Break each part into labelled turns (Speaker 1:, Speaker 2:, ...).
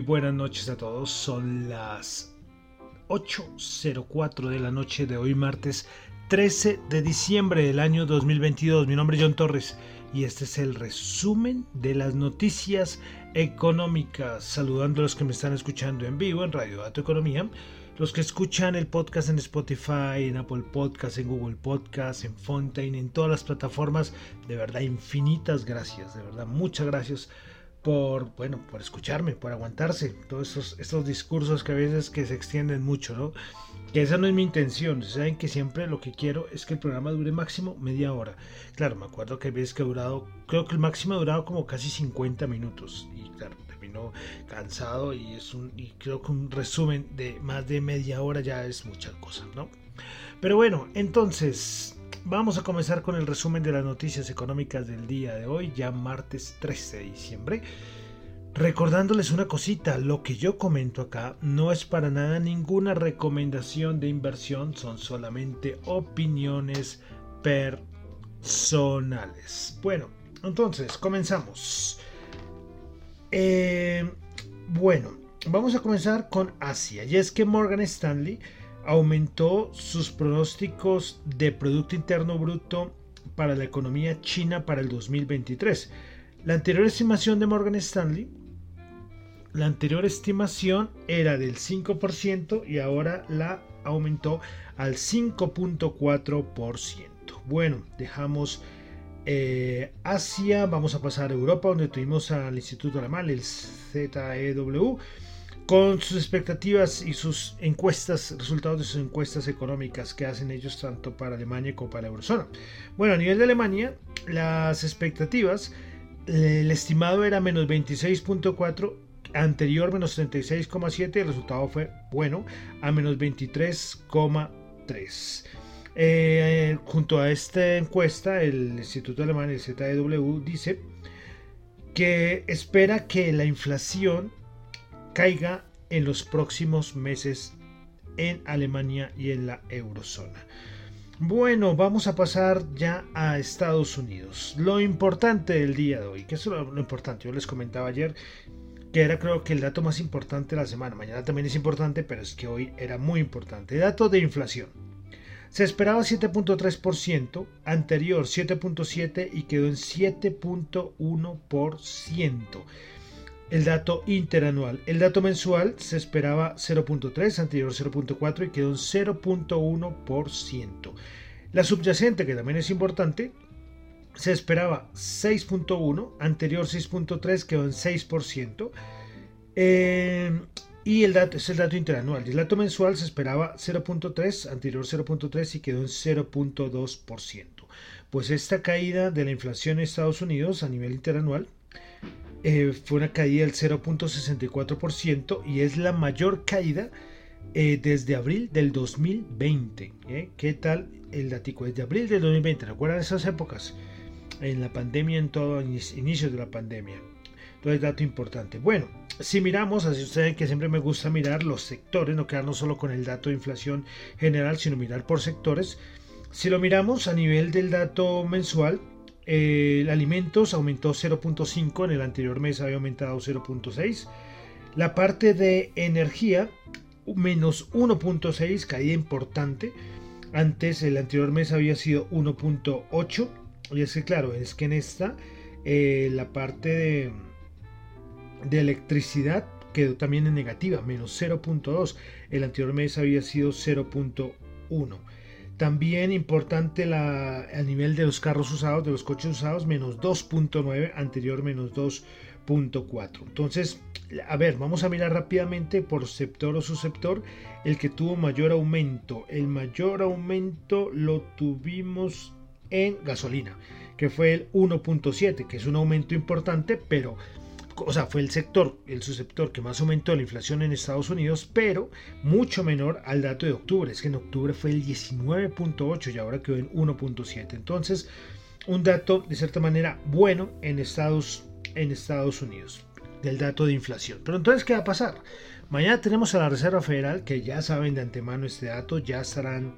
Speaker 1: Buenas noches a todos. Son las 8.04 de la noche de hoy, martes 13 de diciembre del año 2022. Mi nombre es John Torres y este es el resumen de las noticias económicas. Saludando a los que me están escuchando en vivo en Radio Dato Economía, los que escuchan el podcast en Spotify, en Apple Podcast, en Google Podcast, en Fontaine, en todas las plataformas. De verdad, infinitas gracias. De verdad, muchas gracias por, bueno, por escucharme, por aguantarse todos estos, estos discursos que a veces que se extienden mucho, ¿no? Que esa no es mi intención, saben que siempre lo que quiero es que el programa dure máximo media hora. Claro, me acuerdo que veces que ha durado, creo que el máximo ha durado como casi 50 minutos y claro, terminó cansado y es un, y creo que un resumen de más de media hora ya es mucha cosa, ¿no? Pero bueno, entonces, Vamos a comenzar con el resumen de las noticias económicas del día de hoy, ya martes 13 de diciembre. Recordándoles una cosita, lo que yo comento acá no es para nada ninguna recomendación de inversión, son solamente opiniones personales. Bueno, entonces comenzamos. Eh, bueno, vamos a comenzar con Asia. Y es que Morgan Stanley aumentó sus pronósticos de Producto Interno Bruto para la economía china para el 2023. La anterior estimación de Morgan Stanley, la anterior estimación era del 5% y ahora la aumentó al 5.4%. Bueno, dejamos eh, Asia, vamos a pasar a Europa donde tuvimos al Instituto Alemán, el ZEW con sus expectativas y sus encuestas, resultados de sus encuestas económicas que hacen ellos tanto para Alemania como para la eurozona. Bueno, a nivel de Alemania, las expectativas, el estimado era menos 26.4, anterior menos 36,7, el resultado fue bueno, a menos 23,3. Eh, junto a esta encuesta, el Instituto Alemán, el ZEW, dice que espera que la inflación caiga en los próximos meses en Alemania y en la eurozona. Bueno, vamos a pasar ya a Estados Unidos. Lo importante del día de hoy, que es lo, importante, yo les comentaba ayer que era creo que el dato más importante de la semana. Mañana también es importante, pero es que hoy era muy importante. Dato de inflación. Se esperaba 7.3%, anterior 7.7% y quedó en 7.1% el dato interanual. El dato mensual se esperaba 0.3, anterior 0.4 y quedó en 0.1%. La subyacente, que también es importante, se esperaba 6.1, anterior 6.3 quedó en 6%. Eh, y el dato es el dato interanual. El dato mensual se esperaba 0.3, anterior 0.3 y quedó en 0.2%. Pues esta caída de la inflación en Estados Unidos a nivel interanual eh, fue una caída del 0.64% y es la mayor caída eh, desde abril del 2020. ¿eh? ¿Qué tal el datico? Desde abril del 2020, ¿recuerdan esas épocas? En la pandemia, en todo inicio de la pandemia. Entonces, dato importante. Bueno, si miramos, así ustedes que siempre me gusta mirar los sectores, no quedarnos solo con el dato de inflación general, sino mirar por sectores. Si lo miramos a nivel del dato mensual, el alimentos aumentó 0.5, en el anterior mes había aumentado 0.6. La parte de energía, menos 1.6, caída importante. Antes, el anterior mes había sido 1.8. Y es que, claro, es que en esta, eh, la parte de, de electricidad quedó también en negativa, menos 0.2. El anterior mes había sido 0.1. También importante la, a nivel de los carros usados, de los coches usados, menos 2.9, anterior menos 2.4. Entonces, a ver, vamos a mirar rápidamente por sector o subsector el que tuvo mayor aumento. El mayor aumento lo tuvimos en gasolina, que fue el 1.7, que es un aumento importante, pero o sea, fue el sector, el subsector que más aumentó la inflación en Estados Unidos, pero mucho menor al dato de octubre. Es que en octubre fue el 19.8 y ahora quedó en 1.7. Entonces, un dato de cierta manera bueno en Estados, en Estados Unidos, del dato de inflación. Pero entonces, ¿qué va a pasar? Mañana tenemos a la Reserva Federal, que ya saben de antemano este dato, ya estarán,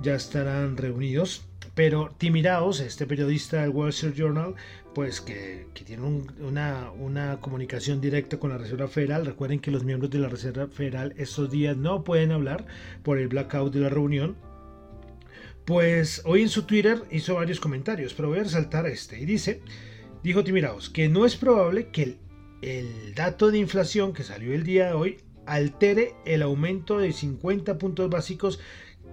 Speaker 1: ya estarán reunidos pero Timiraos, este periodista del Wall Street Journal, pues que, tiene una, comunicación directa con la Reserva Federal. Recuerden que los miembros de la Reserva Federal estos días no pueden hablar por el blackout de la reunión. Pues hoy en su Twitter hizo varios comentarios, pero voy a resaltar este. Y dice, dijo Timiraos, que no es probable que el dato de inflación que salió el día de hoy altere el aumento de 50 puntos básicos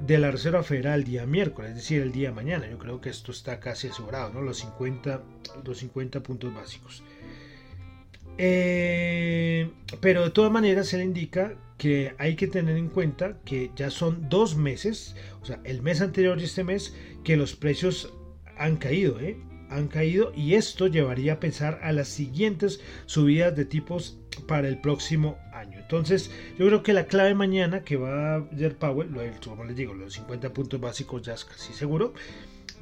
Speaker 1: de la Reserva Federal el día miércoles, es decir, el día mañana. Yo creo que esto está casi asegurado, ¿no? Los 50, los 50 puntos básicos. Eh, pero de todas maneras se le indica que hay que tener en cuenta que ya son dos meses, o sea, el mes anterior y este mes, que los precios han caído, ¿eh? Han caído y esto llevaría a pensar a las siguientes subidas de tipos para el próximo año. Entonces, yo creo que la clave mañana que va a ver Powell, lo, como les digo, los 50 puntos básicos ya es casi seguro,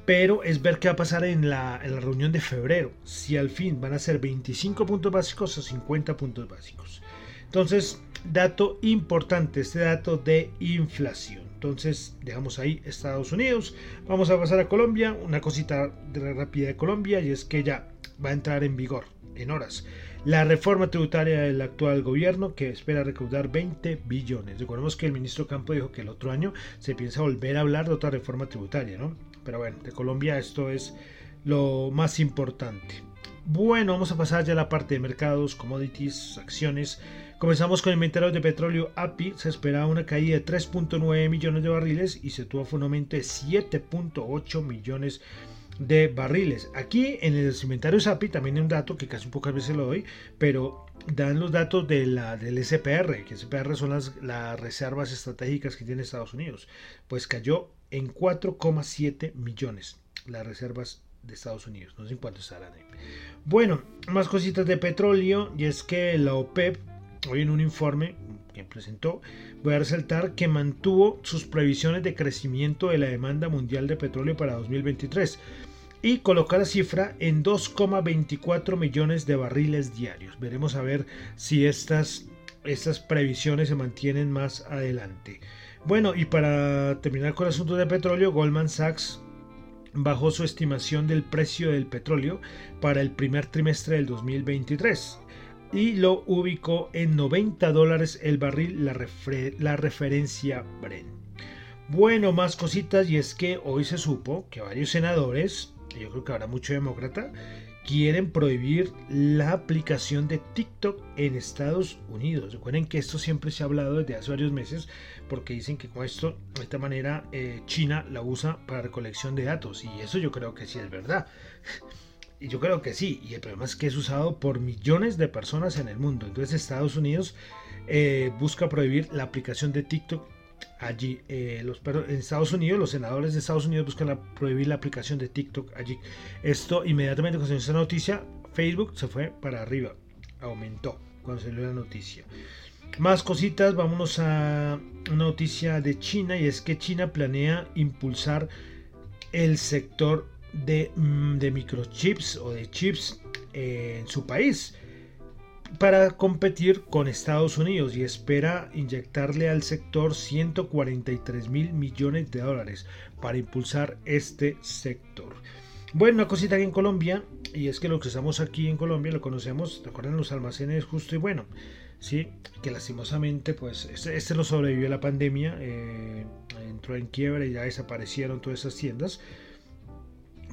Speaker 1: pero es ver qué va a pasar en la, en la reunión de febrero, si al fin van a ser 25 puntos básicos o 50 puntos básicos. Entonces, dato importante, este dato de inflación. Entonces, dejamos ahí Estados Unidos. Vamos a pasar a Colombia. Una cosita rápida de Colombia y es que ya va a entrar en vigor en horas la reforma tributaria del actual gobierno que espera recaudar 20 billones. Recordemos que el ministro Campo dijo que el otro año se piensa volver a hablar de otra reforma tributaria, ¿no? Pero bueno, de Colombia esto es lo más importante. Bueno, vamos a pasar ya a la parte de mercados, commodities, acciones. Comenzamos con el inventario de petróleo API. Se esperaba una caída de 3.9 millones de barriles y se tuvo un aumento de 7.8 millones de barriles. Aquí en el inventario SAPI también hay un dato que casi pocas veces lo doy, pero dan los datos de la, del SPR, que SPR son las, las reservas estratégicas que tiene Estados Unidos. Pues cayó en 4,7 millones las reservas de Estados Unidos. No sé en cuánto estarán ahí. Bueno, más cositas de petróleo y es que la OPEP hoy en un informe que presentó, voy a resaltar que mantuvo sus previsiones de crecimiento de la demanda mundial de petróleo para 2023 y colocar la cifra en 2,24 millones de barriles diarios. Veremos a ver si estas, estas previsiones se mantienen más adelante. Bueno, y para terminar con el asunto de petróleo, Goldman Sachs bajó su estimación del precio del petróleo para el primer trimestre del 2023 y lo ubicó en 90 dólares el barril, la, la referencia Brent. Bueno, más cositas y es que hoy se supo que varios senadores yo creo que habrá mucho demócrata, quieren prohibir la aplicación de TikTok en Estados Unidos. Recuerden que esto siempre se ha hablado desde hace varios meses porque dicen que con esto, de esta manera, eh, China la usa para recolección de datos y eso yo creo que sí es verdad. Y yo creo que sí, y el problema es que es usado por millones de personas en el mundo. Entonces Estados Unidos eh, busca prohibir la aplicación de TikTok allí. Eh, los, en Estados Unidos, los senadores de Estados Unidos buscan prohibir la aplicación de TikTok allí. Esto inmediatamente cuando se esa noticia, Facebook se fue para arriba, aumentó cuando salió la noticia. Más cositas, vámonos a una noticia de China y es que China planea impulsar el sector de, mm, de microchips o de chips en su país para competir con Estados Unidos y espera inyectarle al sector 143 mil millones de dólares para impulsar este sector. Bueno, una cosita aquí en Colombia, y es que lo que estamos aquí en Colombia lo conocemos, recuerden los almacenes justo y bueno, sí, que lastimosamente pues este, este no sobrevivió a la pandemia, eh, entró en quiebra y ya desaparecieron todas esas tiendas.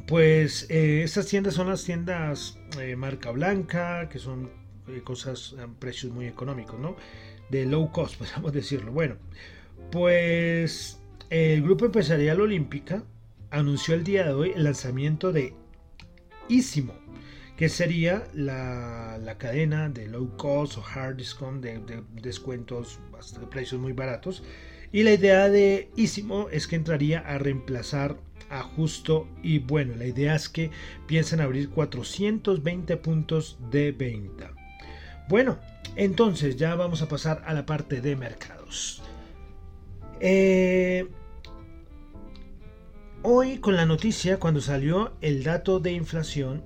Speaker 1: Pues eh, estas tiendas son las tiendas eh, marca blanca, que son eh, cosas a precios muy económicos, ¿no? De low cost, podemos decirlo. Bueno, pues el Grupo Empresarial Olímpica anunció el día de hoy el lanzamiento de Isimo, que sería la, cadena de low cost o hard discount de, descuentos de precios muy baratos. Y la idea de Isimo es que entraría a reemplazar a Justo y bueno, la idea es que piensan abrir 420 puntos de venta. Bueno, entonces ya vamos a pasar a la parte de mercados. Eh, hoy con la noticia, cuando salió el dato de inflación,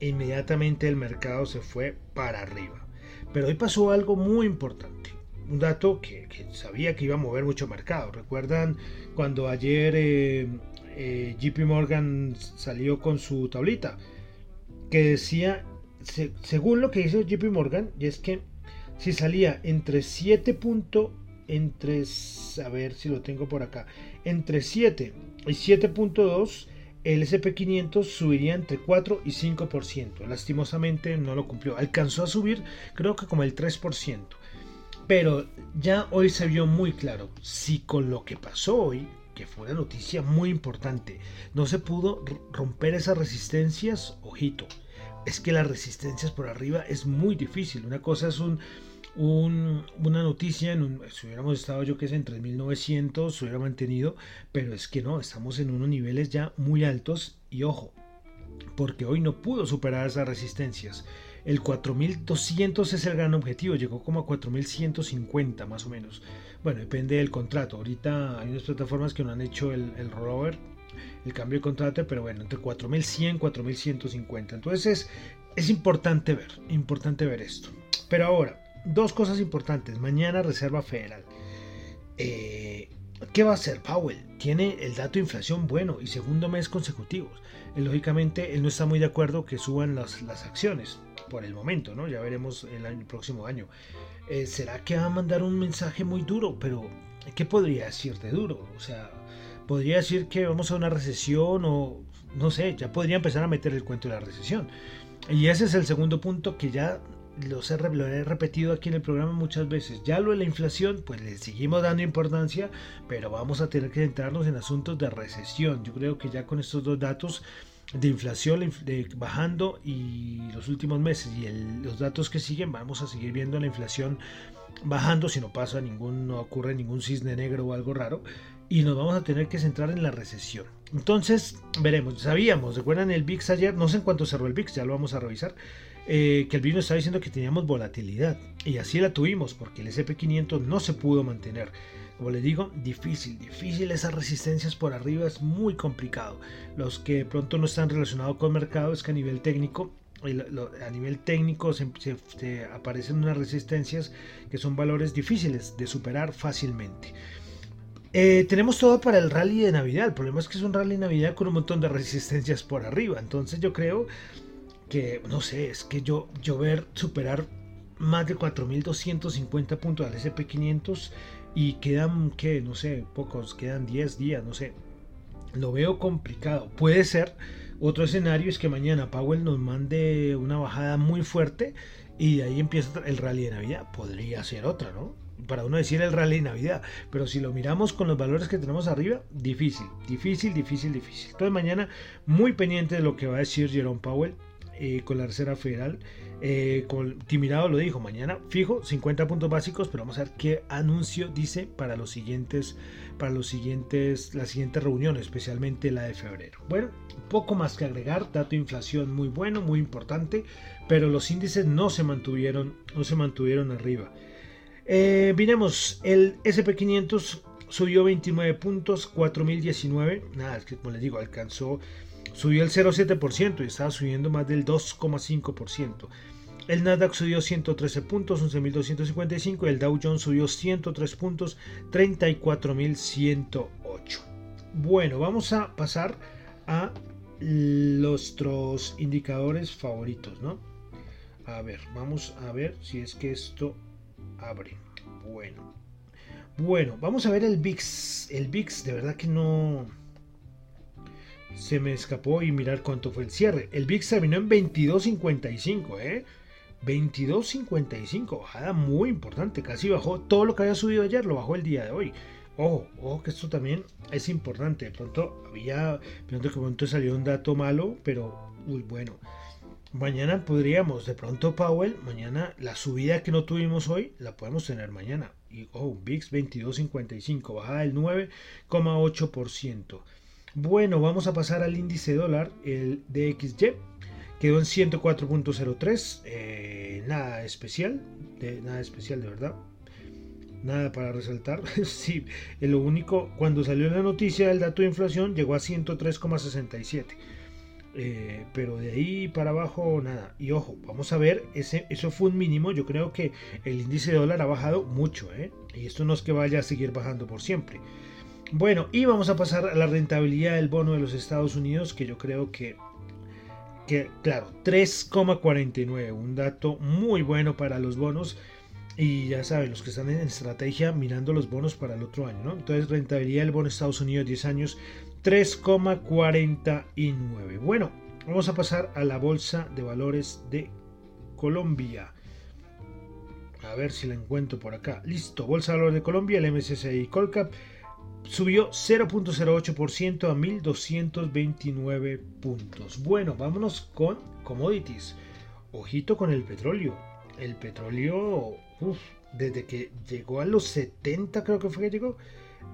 Speaker 1: inmediatamente el mercado se fue para arriba. Pero hoy pasó algo muy importante. Un dato que, sabía que iba a mover mucho mercado. ¿Recuerdan cuando ayer eh, eh, JP Morgan salió con su tablita? Que decía, según lo que hizo JP Morgan, y es que si salía entre 7 entre, a ver si lo tengo por acá, entre 7 y 7.2, el SP500 subiría entre 4 y 5%. Lastimosamente no lo cumplió. Alcanzó a subir creo que como el 3%. Pero ya hoy se vio muy claro, si con lo que pasó hoy, fue una noticia muy importante, no se pudo romper esas resistencias, ojito, es que las resistencias por arriba es muy difícil. Una cosa es un una noticia, en si hubiéramos estado yo que sé en 3900, se hubiera mantenido, pero es que no, estamos en unos niveles ya muy altos y ojo, porque hoy no pudo superar esas resistencias. El 4200 es el gran objetivo, llegó como a 4150 más o menos. Bueno, depende del contrato. Ahorita hay unas plataformas que no han hecho el, rollover, el cambio de contrato, pero bueno, entre 4100 y 4150. Entonces es, es importante ver, importante ver esto. Pero ahora, dos cosas importantes. Mañana Reserva Federal. Eh, ¿Qué va a hacer Powell? Tiene el dato de inflación bueno y segundo mes consecutivos. Eh, lógicamente, él no está muy de acuerdo que suban las, las acciones por el momento, ¿no? Ya veremos el, año, próximo año. Eh, ¿Será que va a mandar un mensaje muy duro? Pero, ¿qué podría decir de duro? O sea, podría decir que vamos a una recesión o, no sé, ya podría empezar a meter el cuento de la recesión. Y ese es el segundo punto que ya lo he repetido aquí en el programa muchas veces. Ya lo de la inflación, pues le seguimos dando importancia, pero vamos a tener que centrarnos en asuntos de recesión. Yo creo que ya con estos dos datos de inflación bajando y los últimos meses y los datos que siguen, vamos a seguir viendo la inflación bajando si no pasa ningún, no ocurre ningún cisne negro o algo raro y nos vamos a tener que centrar en la recesión. Entonces, veremos, sabíamos, recuerdan el VIX ayer, no sé en cuánto cerró el VIX, ya lo vamos a revisar, eh, que el vino estaba diciendo que teníamos volatilidad y así la tuvimos porque el SP500 no se pudo mantener. Como les digo, difícil, difícil esas resistencias por arriba es muy complicado. Los que pronto no están relacionados con el mercado es que a nivel técnico a nivel técnico se, aparecen unas resistencias que son valores difíciles de superar fácilmente. Eh, tenemos todo para el rally de Navidad. El problema es que es un rally de Navidad con un montón de resistencias por arriba. Entonces yo creo que, no sé, es que yo, yo ver superar más de 4.250 puntos al SP500 y quedan, que no sé, pocos, quedan 10 días, no sé. Lo veo complicado. Puede ser. Otro escenario es que mañana Powell nos mande una bajada muy fuerte y ahí empieza el rally de Navidad. Podría ser otra, ¿no? Para uno decir el rally de Navidad. Pero si lo miramos con los valores que tenemos arriba, difícil, difícil, difícil, difícil. Entonces mañana muy pendiente de lo que va a decir Jerome Powell eh, con la Reserva Federal. Eh, Timirado lo dijo, mañana fijo 50 puntos básicos, pero vamos a ver qué anuncio dice para los siguientes, para los siguientes, las siguientes reuniones, especialmente la de febrero. Bueno, poco más que agregar, dato de inflación muy bueno, muy importante, pero los índices no se mantuvieron, no se mantuvieron arriba. Eh, el SP500 subió 29 puntos, 4019, nada, es que como les digo, alcanzó subió el 0,7% y estaba subiendo más del 2,5%. El Nasdaq subió 113 puntos, 11.255. El Dow Jones subió 103 puntos, 34.108. Bueno, vamos a pasar a nuestros indicadores favoritos, ¿no? A ver, vamos a ver si es que esto abre. Bueno, bueno, vamos a ver el VIX. El VIX, de verdad que no se me escapó y mirar cuánto fue el cierre. El VIX terminó en 22.55, ¿eh? 22.55, bajada muy importante, casi bajó todo lo que había subido ayer, lo bajó el día de hoy. ojo, ojo que esto también es importante. De pronto había, pronto que pronto salió un dato malo, pero uy, bueno. Mañana podríamos, de pronto Powell, mañana la subida que no tuvimos hoy, la podemos tener mañana. Y oh, VIX 22.55, bajada del 9,8%. Bueno, vamos a pasar al índice dólar, el DXY. Quedó en 104.03. Eh, nada especial, de, nada especial de verdad. Nada para resaltar. sí, lo único, cuando salió la noticia del dato de inflación llegó a 103,67 eh, pero de ahí para abajo nada. Y ojo, vamos a ver, eso fue un mínimo. Yo creo que el índice de dólar ha bajado mucho. ¿eh? Y esto no es que vaya a seguir bajando por siempre. Bueno, y vamos a pasar a la rentabilidad del bono de los Estados Unidos, que yo creo que, que claro, 3,49. Un dato muy bueno para los bonos. Y ya saben, los que están en estrategia mirando los bonos para el otro año, ¿no? Entonces, rentabilidad del bono de Estados Unidos 10 años 3,49. Bueno, vamos a pasar a la bolsa de valores de Colombia. A ver si la encuentro por acá. Listo, bolsa de valores de Colombia, el MSCI Colcap subió 0.08% a 1229 puntos. Bueno, vámonos con commodities. Ojito con el petróleo. El petróleo, desde que llegó a los 70 creo que fue que llegó.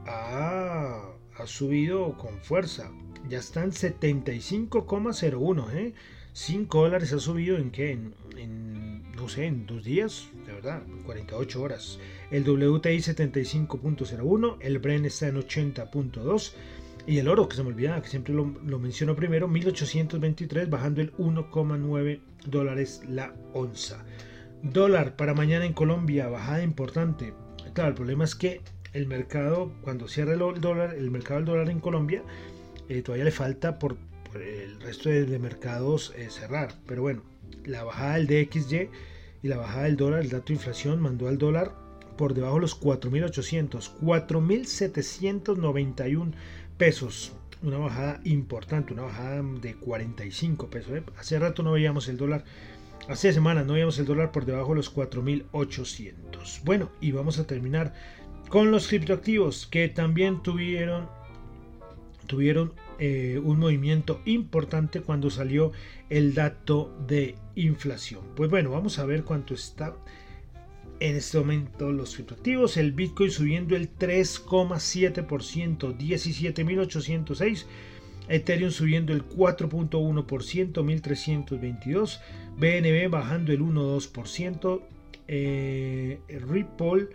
Speaker 1: Ah, ha subido con fuerza. Ya están 75,01, ¿eh? 5 dólares ha subido en qué? En, no sé, en dos días, de verdad, 48 horas. El WTI 75.01, el Bren está en 80.2 y el oro, que se me olvidaba, que siempre lo, lo menciono primero, 1823, bajando el 1,9 dólares la onza. Dólar para mañana en Colombia, bajada importante. Claro, el problema es que el mercado, cuando cierra el dólar, el mercado del dólar en Colombia, eh, todavía le falta por, el resto de, mercados eh, cerrar. Pero bueno, la bajada del DXY y la bajada del dólar, el dato de inflación, mandó al dólar por debajo de los 4.800, 4.791 pesos. Una bajada importante, una bajada de 45 pesos. ¿eh? Hace rato no veíamos el dólar. Hace semanas no veíamos el dólar por debajo de los 4.800. Bueno, y vamos a terminar con los criptoactivos que también tuvieron, tuvieron eh, un movimiento importante cuando salió el dato de inflación. Pues bueno, vamos a ver cuánto está en este momento los criptoactivos. El Bitcoin subiendo el 3,7%, 17.806. Ethereum subiendo el 4.1%, 1322. BNB bajando el 1,2%. Eh, Ripple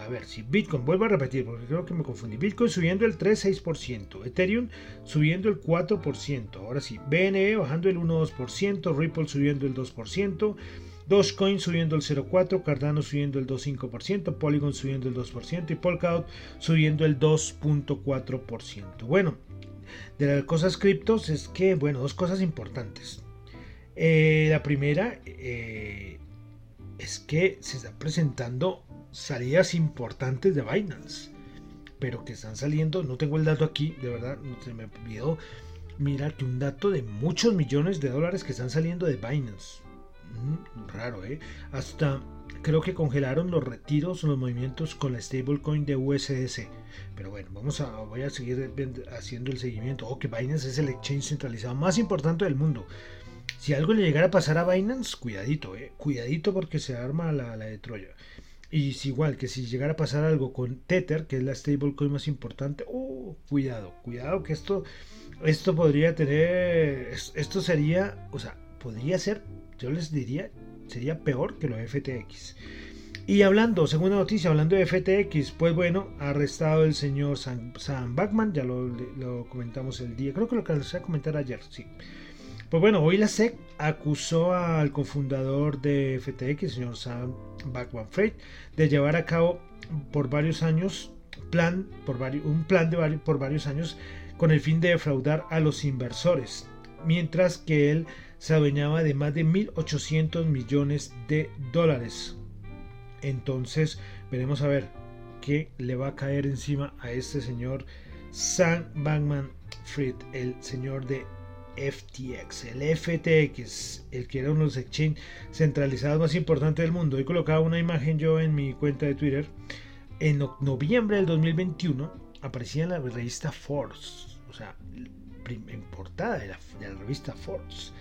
Speaker 1: a ver, si Bitcoin, vuelvo a repetir porque creo que me confundí. Bitcoin subiendo el 3,6%, Ethereum subiendo el 4%, ahora sí, BNE bajando el 1,2%, Ripple subiendo el 2%, Dogecoin subiendo el 0,4%, Cardano subiendo el 2,5%, Polygon subiendo el 2% y Polkadot subiendo el 2,4%. Bueno, de las cosas criptos es que, bueno, dos cosas importantes. Eh, la primera eh, es que se está presentando salidas importantes de Binance, pero que están saliendo, no tengo el dato aquí, de verdad, se me olvidó. Mira que un dato de muchos millones de dólares que están saliendo de Binance. Mm, raro, ¿eh? Hasta creo que congelaron los retiros, los movimientos con la stablecoin de USDC. Pero bueno, vamos a, voy a seguir haciendo el seguimiento. Oh, que Binance es el exchange centralizado más importante del mundo. Si algo le llegara a pasar a Binance, cuidadito, eh. Cuidadito porque se arma la, la de Troya. Y es igual que si llegara a pasar algo con Tether, que es la stablecoin más importante, uh, cuidado, cuidado que esto, esto podría tener, esto sería, o sea, podría ser, yo les diría, sería peor que lo de FTX. Y hablando, segunda noticia, hablando de FTX, pues bueno, arrestado el señor Sam, Sam ya lo, comentamos el día, creo que lo les a comentar ayer, sí. Pues bueno, hoy la SEC acusó al cofundador de FTX, el señor Sam Bankman-Fried, de llevar a cabo por varios años plan, por un plan de por varios años con el fin de defraudar a los inversores, mientras que él se adueñaba de más de 1.800 millones de dólares. Entonces, veremos a ver qué le va a caer encima a este señor Sam Bankman-Fried, el señor de FTX, el FTX, el que era uno de los exchanges centralizados más importantes del mundo. He colocado una imagen yo en mi cuenta de Twitter en noviembre del 2021 aparecía en la revista Forbes, o sea, en portada de la, revista Forbes.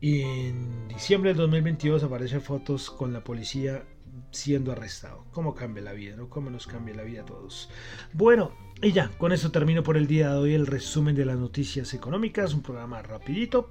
Speaker 1: Y en diciembre del 2022 aparecen fotos con la policía siendo arrestado. ¿Cómo cambia la vida? ¿no? ¿Cómo nos cambia la vida a todos? Bueno, y ya, con eso termino por el día de hoy el resumen de las noticias económicas, un programa rapidito.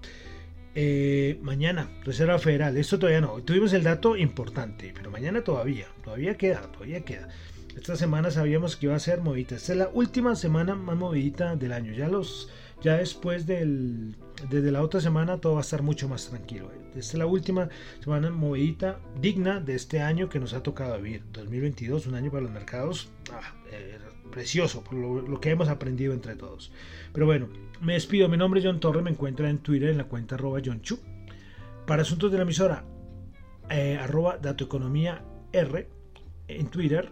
Speaker 1: Eh, mañana, Reserva Federal, esto todavía no, tuvimos el dato importante, pero mañana todavía, todavía queda, todavía queda. Esta semana sabíamos que iba a ser movidita. Esta es la última semana más movidita del año. Ya los ya después del desde la otra semana todo va a estar mucho más tranquilo. Esta es la última semana movidita digna de este año que nos ha tocado vivir. 2022, un año para los mercados ah, eh, precioso por lo, que hemos aprendido entre todos. Pero bueno, me despido. Mi nombre es John Torre. Me encuentra en Twitter en la cuenta arroba John Chu. Para asuntos de la emisora, eh, arroba datoeconomía R en Twitter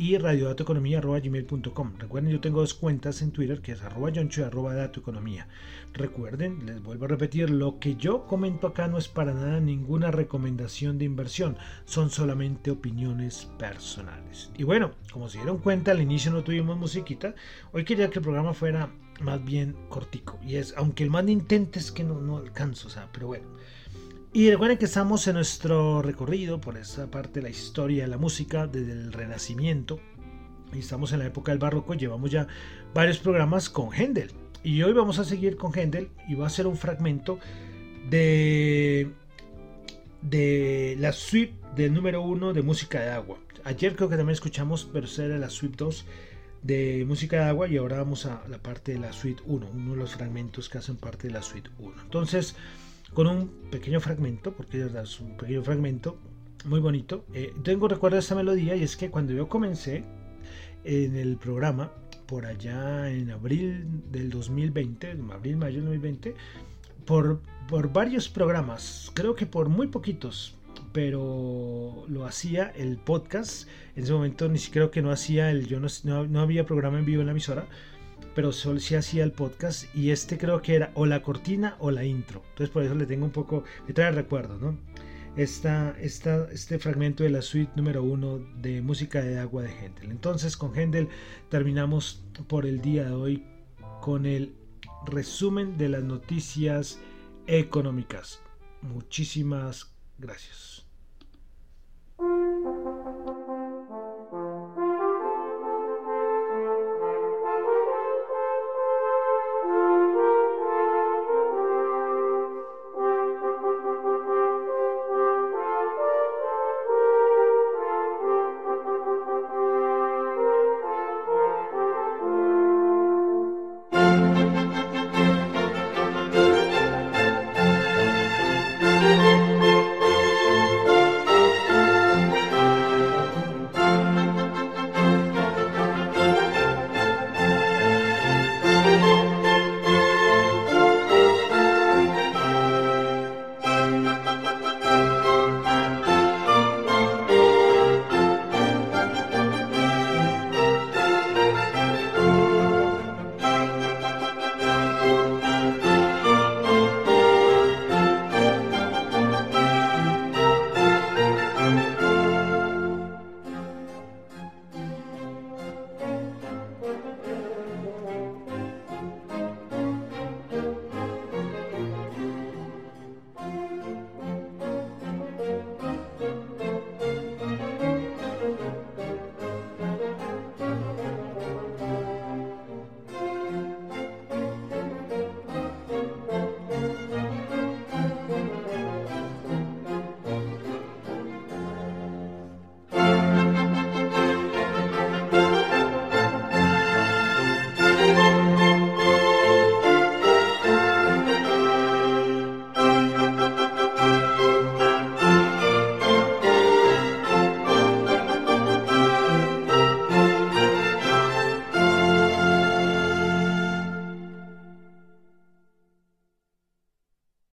Speaker 1: y radiodatoeconomía.gmail.com. Recuerden, yo tengo dos cuentas en Twitter que es arroba yoncho y arroba datoeconomía. Recuerden, les vuelvo a repetir, lo que yo comento acá no es para nada ninguna recomendación de inversión, son solamente opiniones personales. Y bueno, como se dieron cuenta, al inicio no tuvimos musiquita, hoy quería que el programa fuera más bien cortico. Y es, aunque el más intente es que no, no alcanzo, o sea, pero bueno. Y recuerden que estamos en nuestro recorrido por esa parte de la historia de la música desde el Renacimiento. Y estamos en la época del barroco, llevamos ya varios programas con Händel. Y hoy vamos a seguir con Händel y va a ser un fragmento de, de la suite del número uno de música de agua. Ayer creo que también escuchamos, pero era la suite 2 de música de agua y ahora vamos a la parte de la suite 1, uno de los fragmentos que hacen parte de la suite 1. Entonces, con un pequeño fragmento, porque es un pequeño fragmento muy bonito. Eh, tengo recuerdo de esta melodía y es que cuando yo comencé en el programa, por allá en abril del 2020, abril, mayo del 2020, por, por varios programas, creo que por muy poquitos, pero lo hacía el podcast. En ese momento ni siquiera que no hacía el, yo no, no había programa en vivo en la emisora, pero solo sí hacía el podcast y este creo que era o la cortina o la intro. Entonces por eso le tengo un poco, me trae recuerdo, ¿no? Esta, esta, este fragmento de la suite número uno de música de agua de Händel. Entonces con Händel terminamos por el día de hoy con el resumen de las noticias económicas. Muchísimas gracias.